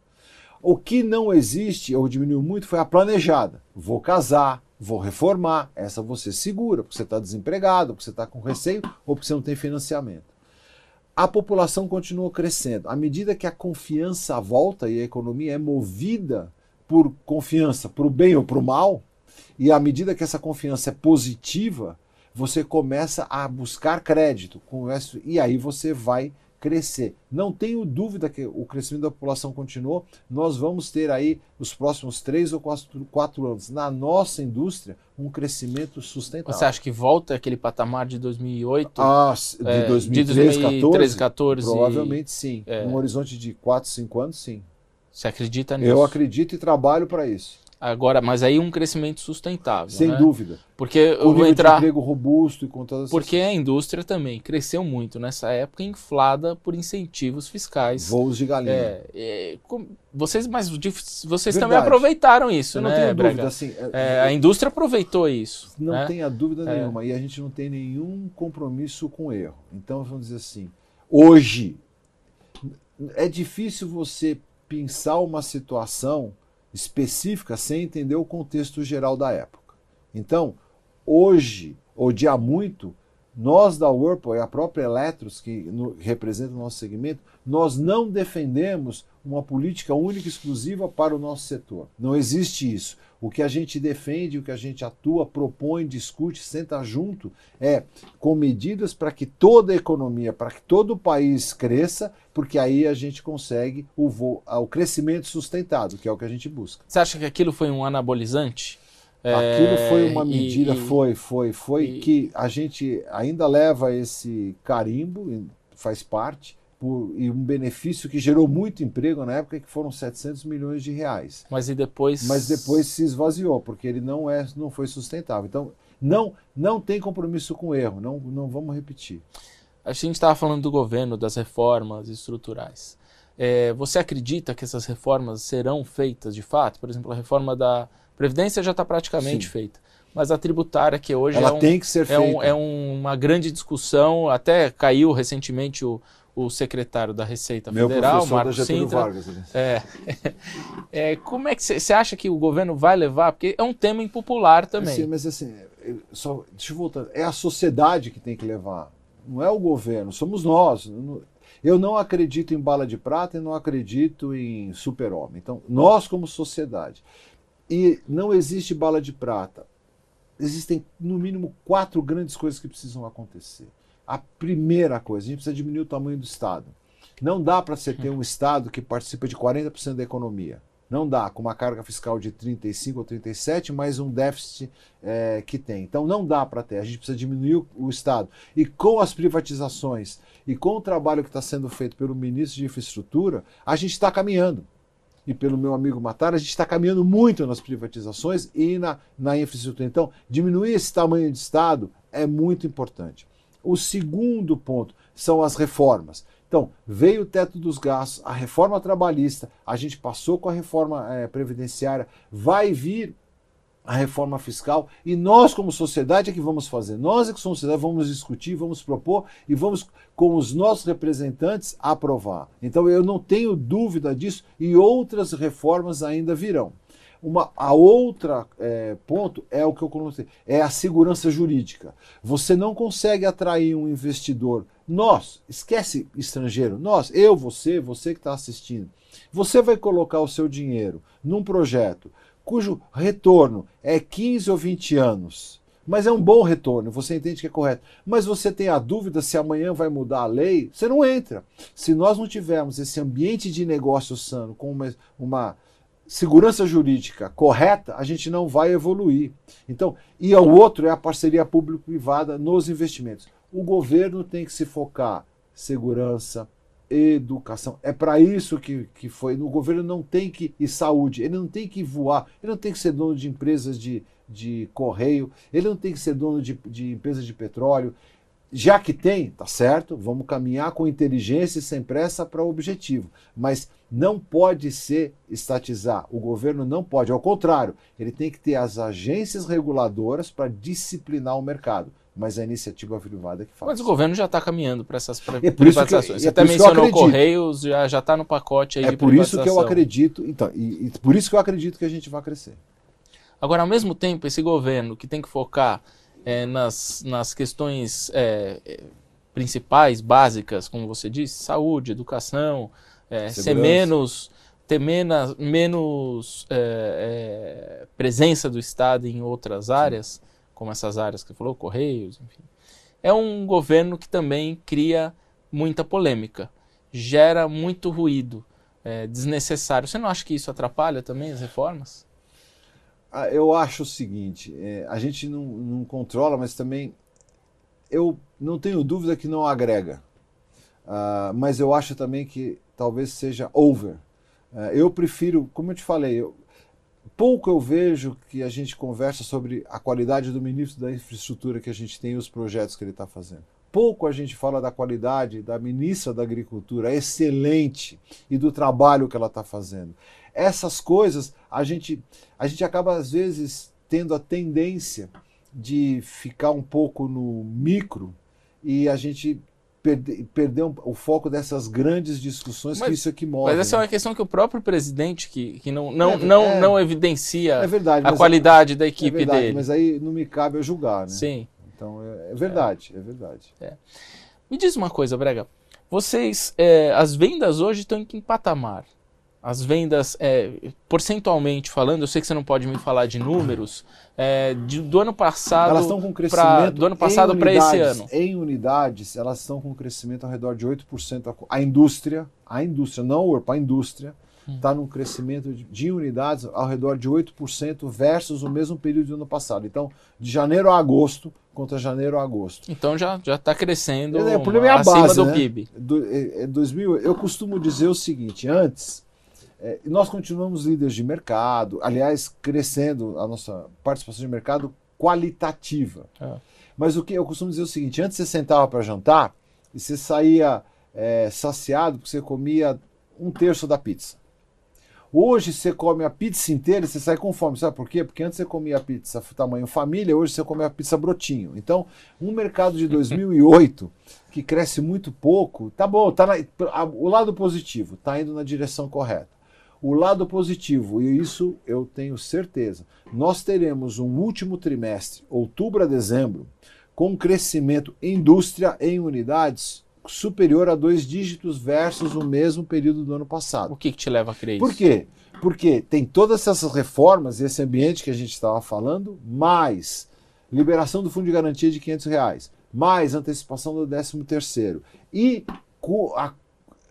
O que não existe, ou diminuiu muito, foi a planejada. Vou casar, vou reformar. Essa você segura, porque você está desempregado, porque você está com receio ou porque você não tem financiamento. A população continua crescendo. À medida que a confiança volta e a economia é movida por confiança, para o bem ou para o mal, e à medida que essa confiança é positiva, você começa a buscar crédito, e aí você vai crescer. Não tenho dúvida que o crescimento da população continuou. Nós vamos ter aí, nos próximos três ou quatro, quatro anos, na nossa indústria, um crescimento sustentável. Você acha que volta aquele patamar de 2008? Ah, de é, 2013, 2014? Provavelmente sim. É. Num horizonte de 4, 5 anos, sim. Você acredita nisso? Eu acredito e trabalho para isso. Agora, mas aí um crescimento sustentável. Sem né? dúvida. Porque eu vou entrar. Emprego robusto e com todas Porque a indústria também cresceu muito nessa época, inflada por incentivos fiscais. Voos de galinha. É, é, vocês, mas vocês também aproveitaram isso, eu não né? Tenho dúvida, assim, é, é, a indústria aproveitou isso. Não né? tenha dúvida é. nenhuma. E a gente não tem nenhum compromisso com erro. Então, vamos dizer assim, hoje é difícil você pensar uma situação específica sem entender o contexto geral da época. Então, hoje, ou há muito, nós da Whirlpool e a própria Eletros, que no, representa o nosso segmento, nós não defendemos uma política única e exclusiva para o nosso setor. Não existe isso. O que a gente defende, o que a gente atua, propõe, discute, senta junto é com medidas para que toda a economia, para que todo o país cresça, porque aí a gente consegue o, vo, o crescimento sustentado, que é o que a gente busca. Você acha que aquilo foi um anabolizante? Aquilo foi uma medida, e, foi, foi, foi, e, que a gente ainda leva esse carimbo, faz parte, por, e um benefício que gerou muito emprego na época, que foram 700 milhões de reais. Mas e depois? Mas depois se esvaziou, porque ele não, é, não foi sustentável. Então, não, não tem compromisso com erro, não, não vamos repetir. A gente estava falando do governo, das reformas estruturais. É, você acredita que essas reformas serão feitas de fato? Por exemplo, a reforma da Previdência já está praticamente Sim. feita mas a tributária que hoje Ela é, um, tem que ser é, feita. Um, é uma grande discussão, até caiu recentemente o, o secretário da Receita Meu Federal, Marcos Sintra. Vargas. É, é, como é que você acha que o governo vai levar? Porque é um tema impopular também. Sim, mas assim, só, deixa eu voltar. É a sociedade que tem que levar, não é o governo, somos nós. Eu não acredito em bala de prata e não acredito em super-homem. Então, nós como sociedade. E não existe bala de prata. Existem, no mínimo, quatro grandes coisas que precisam acontecer. A primeira coisa, a gente precisa diminuir o tamanho do Estado. Não dá para você ter um Estado que participa de 40% da economia. Não dá, com uma carga fiscal de 35 ou 37, mais um déficit é, que tem. Então não dá para ter. A gente precisa diminuir o, o, Estado. E com as privatizações e com o trabalho que está sendo feito pelo ministro de Infraestrutura, a gente está caminhando. E pelo meu amigo Matar, a gente está caminhando muito nas privatizações e na, na infraestrutura. Então, diminuir esse tamanho de Estado é muito importante. O segundo ponto são as reformas. Então, veio o teto dos gastos, a reforma trabalhista, a gente passou com a reforma é, previdenciária, vai vir a reforma fiscal e nós, como sociedade, é que vamos fazer. Nós, é que somos sociedade, vamos discutir, vamos propor e vamos, com os nossos representantes, aprovar. Então, eu não tenho dúvida disso e outras reformas ainda virão. Uma, a outra é, ponto é o que eu coloquei, é a segurança jurídica. Você não consegue atrair um investidor. Nós, esquece estrangeiro, nós, eu, você, você que está assistindo. Você vai colocar o seu dinheiro num projeto cujo retorno é 15 ou 20 anos. Mas é um bom retorno, você entende que é correto. Mas você tem a dúvida se amanhã vai mudar a lei, você não entra. Se nós não tivermos esse ambiente de negócio sano com uma, uma segurança jurídica correta, a gente não vai evoluir. Então, e o outro é a parceria público-privada nos investimentos. O governo tem que se focar segurança, educação. É para isso que, que foi. O governo não tem que. E saúde, ele não tem que voar, ele não tem que ser dono de empresas de, de correio, ele não tem que ser dono de, de empresas de petróleo. Já que tem, tá certo, vamos caminhar com inteligência e sem pressa para o objetivo. Mas não pode ser estatizar. O governo não pode. Ao contrário, ele tem que ter as agências reguladoras para disciplinar o mercado. Mas a iniciativa privada é que faz. Mas o governo já está caminhando para essas é privatizações. Que, Você é até mencionou Correios, já está no pacote aí é de por isso que eu acredito. Então, e, e por isso que eu acredito que a gente vai crescer. Agora, ao mesmo tempo, esse governo que tem que focar é, nas, nas questões é, é principais, básicas, como você disse, saúde, educação, é, ser menos ter menos, menos é, é, presença do Estado em outras áreas, como essas áreas que você falou, Correios, enfim. É um governo que também cria muita polêmica, gera muito ruído é, desnecessário. Você não acha que isso atrapalha também as reformas? Ah, eu acho o seguinte: é, a gente não, não controla, mas também eu não tenho dúvida que não agrega. Uh, mas eu acho também que talvez seja over. Uh, eu prefiro, como eu te falei, eu, pouco eu vejo que a gente conversa sobre a qualidade do ministro da infraestrutura que a gente tem e os projetos que ele está fazendo. Pouco a gente fala da qualidade da ministra da Agricultura, excelente, e do trabalho que ela está fazendo. Essas coisas a gente, a gente acaba às vezes tendo a tendência de ficar um pouco no micro e a gente perder, perder um, o foco dessas grandes discussões mas, que isso aqui mostra. Mas essa né? é uma questão que o próprio presidente, que, que não, não, é, não, é, não evidencia é verdade, a qualidade da é equipe verdade, dele. Mas aí não me cabe eu julgar, né? Sim. Então é, é verdade, é, verdade. Me diz uma coisa, Brega. Vocês, as vendas hoje estão em que patamar? As vendas, é, percentualmente falando, eu sei que você não pode me falar de números, é, de, do ano passado. Elas estão com crescimento. Pra, do ano passado para esse ano. Em unidades, elas estão com crescimento ao redor de 8%. A indústria, a indústria, não o Urpa, a indústria, está hum. num crescimento de, de, unidades ao redor de 8% versus o mesmo período do ano passado. Então, de janeiro a agosto contra janeiro a agosto. Então já já está crescendo é, o problema é a acima base, do né? PIB. Do, é, é 2000, eu costumo dizer o seguinte, antes é, nós continuamos líderes de mercado, aliás, crescendo a nossa participação de mercado qualitativa. É. Mas o que eu costumo dizer é o seguinte: antes você sentava para jantar e você saía é, saciado porque você comia um terço da pizza. Hoje você come a pizza inteira e você sai com fome. Sabe por quê? Porque antes você comia a pizza tamanho família, hoje você come a pizza brotinho. Então, um mercado de 2008 que cresce muito pouco, tá bom, tá na, o lado positivo, tá indo na direção correta. O lado positivo, e isso eu tenho certeza, nós teremos um último trimestre, outubro a dezembro, com crescimento indústria em unidades superior a dois dígitos versus o mesmo período do ano passado. O que, que te leva a crer isso? Por quê? Porque tem todas essas reformas, esse ambiente que a gente estava falando, mais liberação do fundo de garantia de 500 reais, mais antecipação do 13 terceiro e a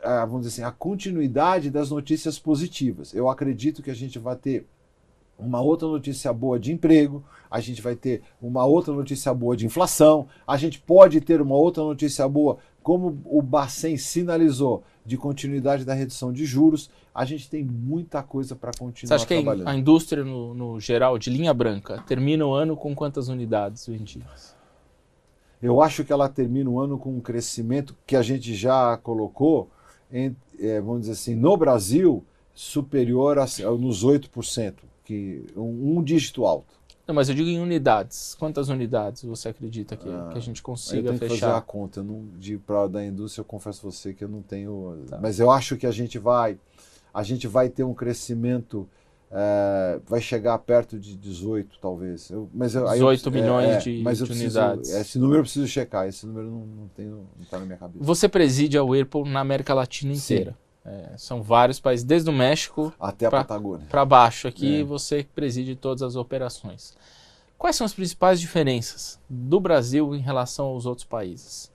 a, vamos dizer assim, a continuidade das notícias positivas. Eu acredito que a gente vai ter uma outra notícia boa de emprego, a gente vai ter uma outra notícia boa de inflação, a gente pode ter uma outra notícia boa, como o Bacen sinalizou, de continuidade da redução de juros. A gente tem muita coisa para continuar Você acha trabalhando. que a indústria, no, no geral, de linha branca, termina o ano com quantas unidades vendidas? Eu acho que ela termina o ano com um crescimento que a gente já colocou, em, é, vamos dizer assim, no Brasil, superior a, nos 8%, que um, um dígito alto. Não, mas eu digo em unidades. Quantas unidades você acredita que, ah, que a gente consiga eu tenho fechar? Que fazer a conta. Não, de para da indústria, eu confesso a você que eu não tenho. Tá. Mas eu acho que a gente vai, a gente vai ter um crescimento é, vai chegar perto de 18, talvez. Eu, mas eu, 18 eu, milhões é, de, mas de preciso, unidades. Esse número eu preciso checar, esse número não está na minha cabeça. Você preside a Whirlpool na América Latina inteira. É, são vários países, desde o México até a pra, Patagônia. Para baixo aqui, é. você preside todas as operações. Quais são as principais diferenças do Brasil em relação aos outros países?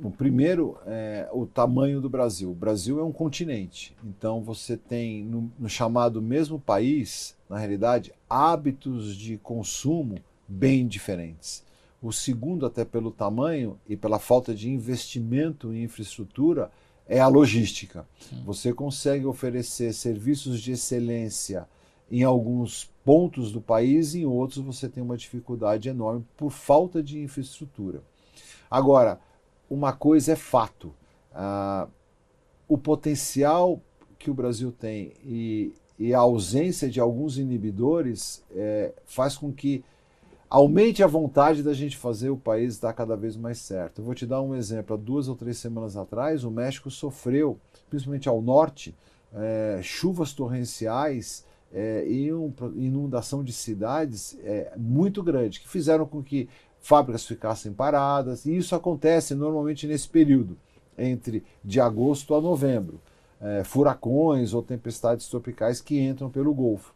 O primeiro é o tamanho do Brasil. O Brasil é um continente, então você tem no, no, chamado mesmo país, na realidade, hábitos de consumo bem diferentes. O segundo, até pelo tamanho e pela falta de investimento em infraestrutura, é a logística. Você consegue oferecer serviços de excelência em alguns pontos do país, em outros você tem uma dificuldade enorme por falta de infraestrutura. Agora, uma coisa é fato. Ah, o potencial que o Brasil tem e, e a ausência de alguns inibidores é, faz com que aumente a vontade da gente fazer o país dar cada vez mais certo. Eu vou te dar um exemplo. Há duas ou três semanas atrás, o México sofreu, principalmente ao norte, é, chuvas torrenciais é, e inundação de cidades é, muito grande, que fizeram com que fábricas ficassem paradas, e isso acontece normalmente nesse período, entre de agosto a novembro. É, furacões ou tempestades tropicais que entram pelo Golfo.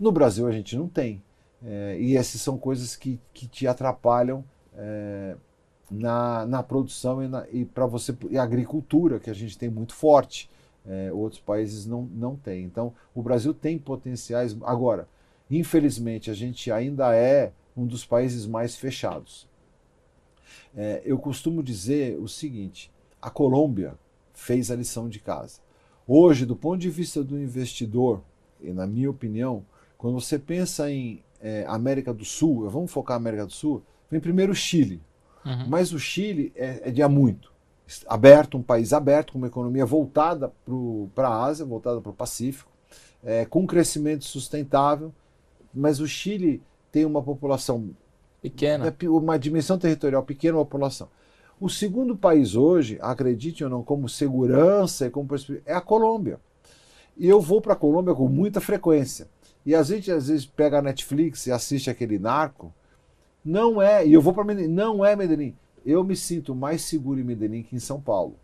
No Brasil a gente não tem. É, e essas são coisas que, que te atrapalham é, na, na produção e, na, e para você e agricultura que a gente tem muito forte. É, outros países não, não têm. Então, o Brasil tem potenciais. Agora, infelizmente, a gente ainda é um dos países mais fechados. É, eu costumo dizer o seguinte: a Colômbia fez a lição de casa. Hoje, do ponto de vista do investidor, e na minha opinião, quando você pensa em é, América do Sul, vamos focar na América do Sul, vem primeiro o Chile. Uhum. Mas o Chile é, é de há muito. Aberto, um país aberto, com uma economia voltada para a Ásia, voltada para o Pacífico, é, com crescimento sustentável. Mas o Chile tem uma população pequena, é, uma dimensão territorial pequena, uma população. O segundo país hoje, acredite ou não, como segurança e como é a Colômbia. E eu vou para a Colômbia com muita frequência. E a gente às vezes pega a Netflix e assiste aquele narco. Não é, e eu vou para Medellín, não é Medellín. Eu me sinto mais seguro em Medellín que em São Paulo.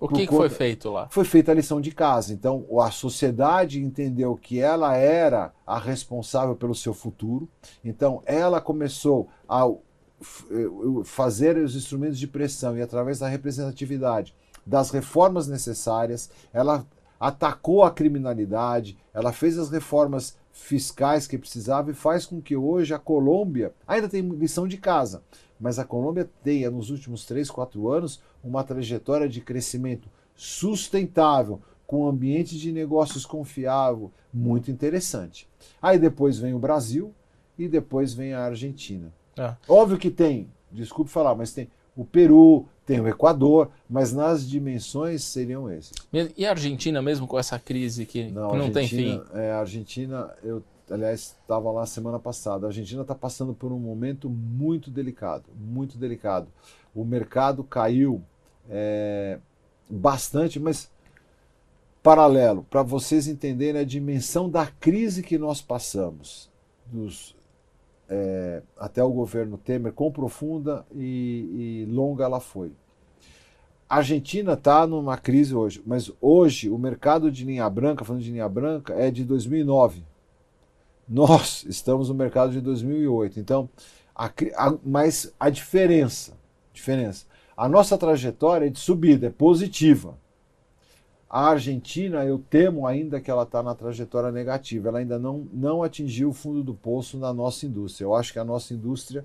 O que, que foi feito lá? Foi feita a lição de casa. Então, a sociedade entendeu que ela era a responsável pelo seu futuro. Então, ela começou a eh, fazer os instrumentos de pressão e através da representatividade das reformas necessárias, ela atacou a criminalidade, ela fez as reformas fiscais que precisava e faz com que hoje a Colômbia ainda tem lição de casa, mas a Colômbia tenha nos últimos 3, 4 anos uma trajetória de crescimento sustentável, com um ambiente de negócios confiável, muito interessante. Aí depois vem o Brasil e depois vem a Argentina. É. Óbvio que tem, desculpe falar, mas tem o Peru, tem o Equador, mas nas dimensões seriam esses. E a Argentina, mesmo com essa crise que não, não tem fim? É, a Argentina, eu aliás estava lá semana passada. A Argentina está passando por um momento muito delicado, muito delicado. O mercado caiu é, bastante, mas paralelo, para vocês entenderem a dimensão da crise que nós passamos, dos é, até o governo Temer, quão profunda e, e longa ela foi. A Argentina está numa crise hoje, mas hoje o mercado de linha branca, falando de linha branca, é de 2009. Nós estamos no mercado de 2008. Então, a, a, mas a diferença, diferença, a nossa trajetória é de subida, é positiva. A Argentina, eu temo ainda que ela está na trajetória negativa. Ela ainda não, não atingiu o fundo do poço na nossa indústria. Eu acho que a nossa indústria,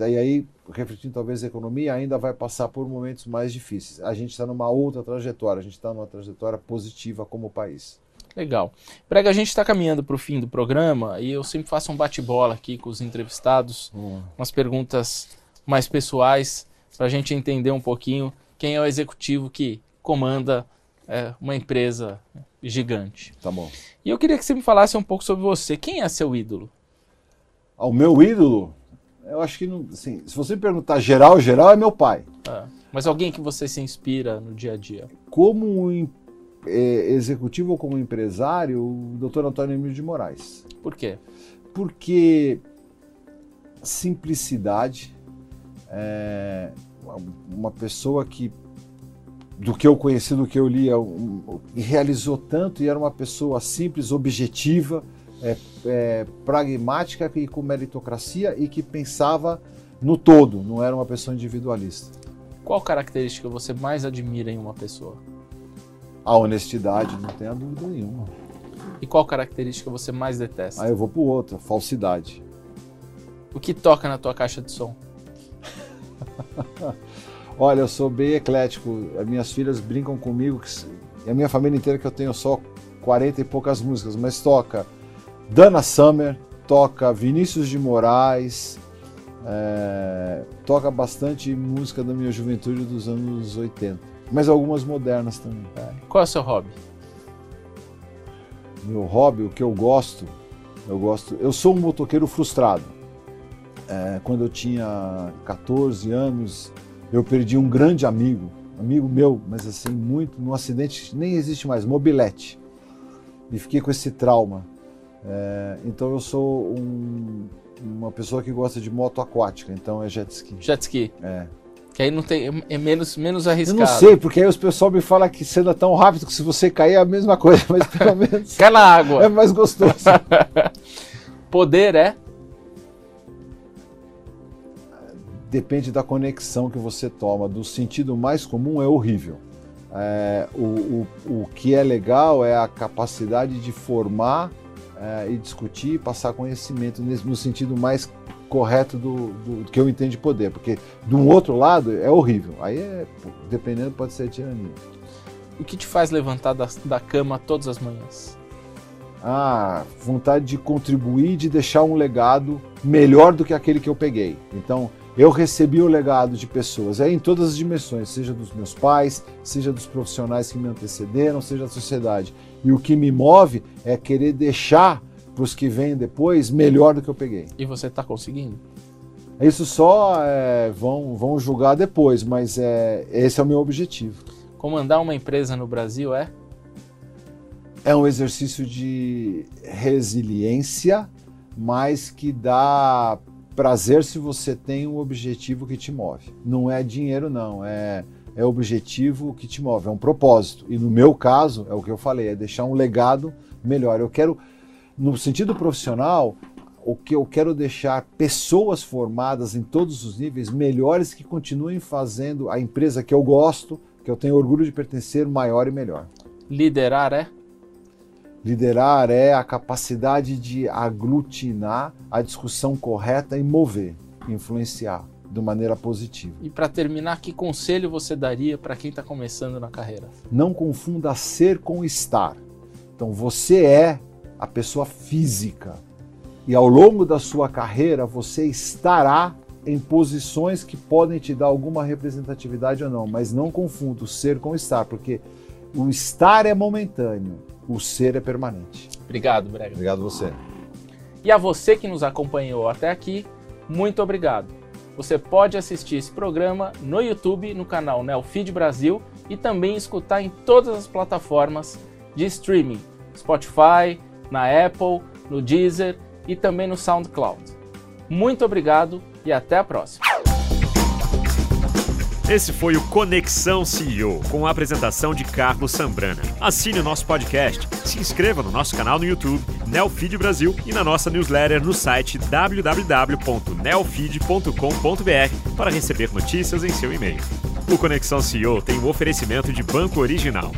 e aí, refletindo talvez a economia, ainda vai passar por momentos mais difíceis. A gente está numa outra trajetória, a gente está numa trajetória positiva como país. Legal. Prega, a gente está caminhando para o fim do programa e eu sempre faço um bate-bola aqui com os entrevistados, hum. umas perguntas mais pessoais, para a gente entender um pouquinho quem é o executivo que comanda é, uma empresa gigante. Tá bom. E eu queria que você me falasse um pouco sobre você. Quem é seu ídolo? Ah, o meu ídolo? Eu acho que, não, assim, se você me perguntar geral, geral é meu pai. É. Mas alguém que você se inspira no dia a dia? Como um executivo ou como empresário, o Dr. Antônio Emílio de Moraes. Por quê? Porque simplicidade, é, uma pessoa que do que eu conheci, do que eu li, um, realizou tanto e era uma pessoa simples, objetiva, é, é, pragmática e com meritocracia e que pensava no todo, não era uma pessoa individualista. Qual característica você mais admira em uma pessoa? A honestidade, não tenha dúvida nenhuma. E qual característica você mais detesta? Aí eu vou para outra, falsidade. O que toca na tua caixa de som? [LAUGHS] Olha, eu sou bem eclético. As minhas filhas brincam comigo que, e a minha família inteira que eu tenho só 40 e poucas músicas, mas toca Dana Summer, toca Vinícius de Moraes, é, toca bastante música da minha juventude dos anos 80, mas algumas modernas também. Qual é o seu hobby? Meu hobby, o que eu gosto, eu gosto. Eu sou um motoqueiro frustrado. É, quando eu tinha 14 anos, eu perdi um grande amigo, amigo meu, mas assim, muito, num acidente que nem existe mais, mobilete. E fiquei com esse trauma. É, então eu sou um, uma pessoa que gosta de moto aquática, então é jet ski. Jet ski. É. Que aí não tem, é menos, menos arriscado. Eu não sei, porque aí os pessoal me fala que cena tão rápido que se você cair é a mesma coisa, [LAUGHS] mas pelo menos. Cai na água. É mais gostoso. [LAUGHS] Poder é? Depende da conexão que você toma. Do sentido mais comum é horrível. É, o, o, o que é legal é a capacidade de formar é, e discutir, passar conhecimento nesse, no sentido mais correto do, do, do, que eu entendo de poder, porque de um outro lado é horrível. Aí, é, dependendo, pode ser tirania. O que te faz levantar da, da cama todas as manhãs? Ah, vontade de contribuir, de deixar um legado melhor do que aquele que eu peguei. Então, eu recebi o legado de pessoas, é em todas as dimensões, seja dos meus pais, seja dos profissionais que me antecederam, seja da sociedade. E o que me move é querer deixar para os que vêm depois melhor do que eu peguei. E você está conseguindo? Isso só é, vão, vão julgar depois, mas é, esse é o meu objetivo. Comandar uma empresa no Brasil é? É um exercício de resiliência, mas que dá prazer se você tem um objetivo que te move. Não é dinheiro, não, é, é objetivo que te move, é um propósito. E no meu caso, é o que eu falei, é deixar um legado melhor. Eu quero, no sentido profissional, o que eu quero deixar pessoas formadas em todos os níveis melhores que continuem fazendo a empresa que eu gosto, que eu tenho orgulho de pertencer, maior e melhor. Liderar é? Liderar é a capacidade de aglutinar a discussão correta e mover, influenciar de maneira positiva. E para terminar, que conselho você daria para quem está começando na carreira? Não confunda ser com estar. Então você é a pessoa física e ao longo da sua carreira você estará em posições que podem te dar alguma representatividade ou não, mas não confunda o ser com o estar, porque o estar é momentâneo, o ser é permanente. Obrigado, Brega. Obrigado a você. E a você que nos acompanhou até aqui, muito obrigado. Você pode assistir esse programa no YouTube, no canal Neofeed Brasil e também escutar em todas as plataformas de streaming, Spotify, na Apple, no Deezer e também no SoundCloud. Muito obrigado e até a próxima. Esse foi o Conexão CEO, com a apresentação de Carlos Sambrana. Assine o nosso podcast, se inscreva no nosso canal no YouTube, Neofeed Brasil, e na nossa newsletter no site www.neofeed.com.br para receber notícias em seu e-mail. O Conexão CEO tem um oferecimento de Banco Original.